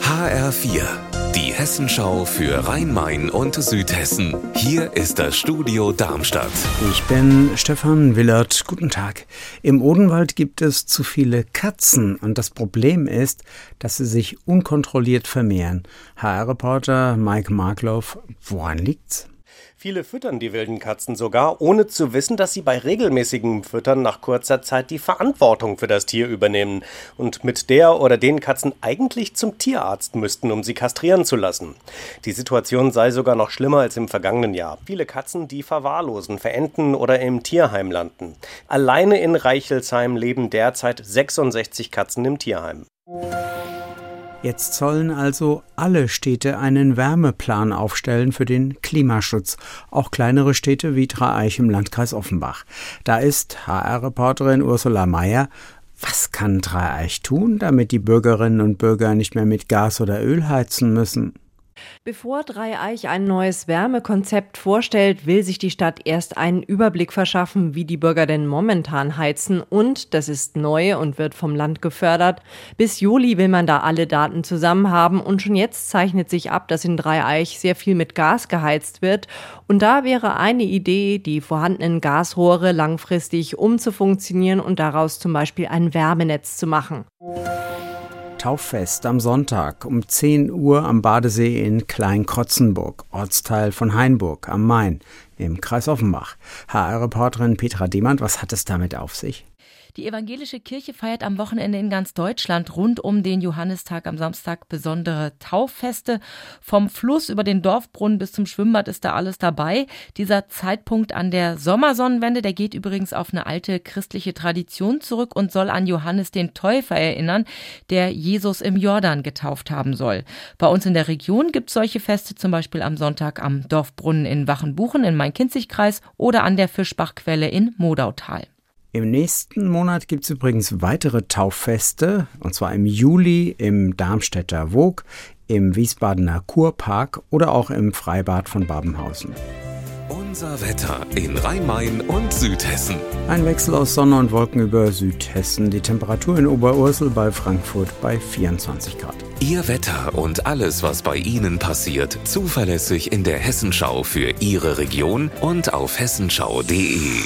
HR4, die Hessenschau für Rhein-Main und Südhessen. Hier ist das Studio Darmstadt. Ich bin Stefan Willert. Guten Tag. Im Odenwald gibt es zu viele Katzen und das Problem ist, dass sie sich unkontrolliert vermehren. HR-Reporter Mike Markloff, woran liegt's? Viele füttern die wilden Katzen sogar, ohne zu wissen, dass sie bei regelmäßigem Füttern nach kurzer Zeit die Verantwortung für das Tier übernehmen und mit der oder den Katzen eigentlich zum Tierarzt müssten, um sie kastrieren zu lassen. Die Situation sei sogar noch schlimmer als im vergangenen Jahr. Viele Katzen, die verwahrlosen, verenden oder im Tierheim landen. Alleine in Reichelsheim leben derzeit 66 Katzen im Tierheim. Jetzt sollen also alle Städte einen Wärmeplan aufstellen für den Klimaschutz, auch kleinere Städte wie Dreieich im Landkreis Offenbach. Da ist HR-Reporterin Ursula Mayer. Was kann Dreieich tun, damit die Bürgerinnen und Bürger nicht mehr mit Gas oder Öl heizen müssen? Bevor Dreieich ein neues Wärmekonzept vorstellt, will sich die Stadt erst einen Überblick verschaffen, wie die Bürger denn momentan heizen. Und, das ist neu und wird vom Land gefördert, bis Juli will man da alle Daten zusammen haben. Und schon jetzt zeichnet sich ab, dass in Dreieich sehr viel mit Gas geheizt wird. Und da wäre eine Idee, die vorhandenen Gasrohre langfristig umzufunktionieren und daraus zum Beispiel ein Wärmenetz zu machen. Tauffest am Sonntag um 10 Uhr am Badesee in Kleinkrotzenburg, Ortsteil von Hainburg am Main im Kreis Offenbach. HR-Reporterin Petra Demand, was hat es damit auf sich? Die evangelische Kirche feiert am Wochenende in ganz Deutschland rund um den Johannistag am Samstag besondere Tauffeste. Vom Fluss über den Dorfbrunnen bis zum Schwimmbad ist da alles dabei. Dieser Zeitpunkt an der Sommersonnenwende, der geht übrigens auf eine alte christliche Tradition zurück und soll an Johannes den Täufer erinnern, der Jesus im Jordan getauft haben soll. Bei uns in der Region gibt es solche Feste zum Beispiel am Sonntag am Dorfbrunnen in Wachenbuchen in Main-Kinzig-Kreis oder an der Fischbachquelle in Modautal. Im nächsten Monat gibt es übrigens weitere Tauffeste, und zwar im Juli im Darmstädter Wog, im Wiesbadener Kurpark oder auch im Freibad von Babenhausen. Unser Wetter in Rhein-Main und Südhessen. Ein Wechsel aus Sonne und Wolken über Südhessen. Die Temperatur in Oberursel bei Frankfurt bei 24 Grad. Ihr Wetter und alles, was bei Ihnen passiert, zuverlässig in der Hessenschau für Ihre Region und auf hessenschau.de.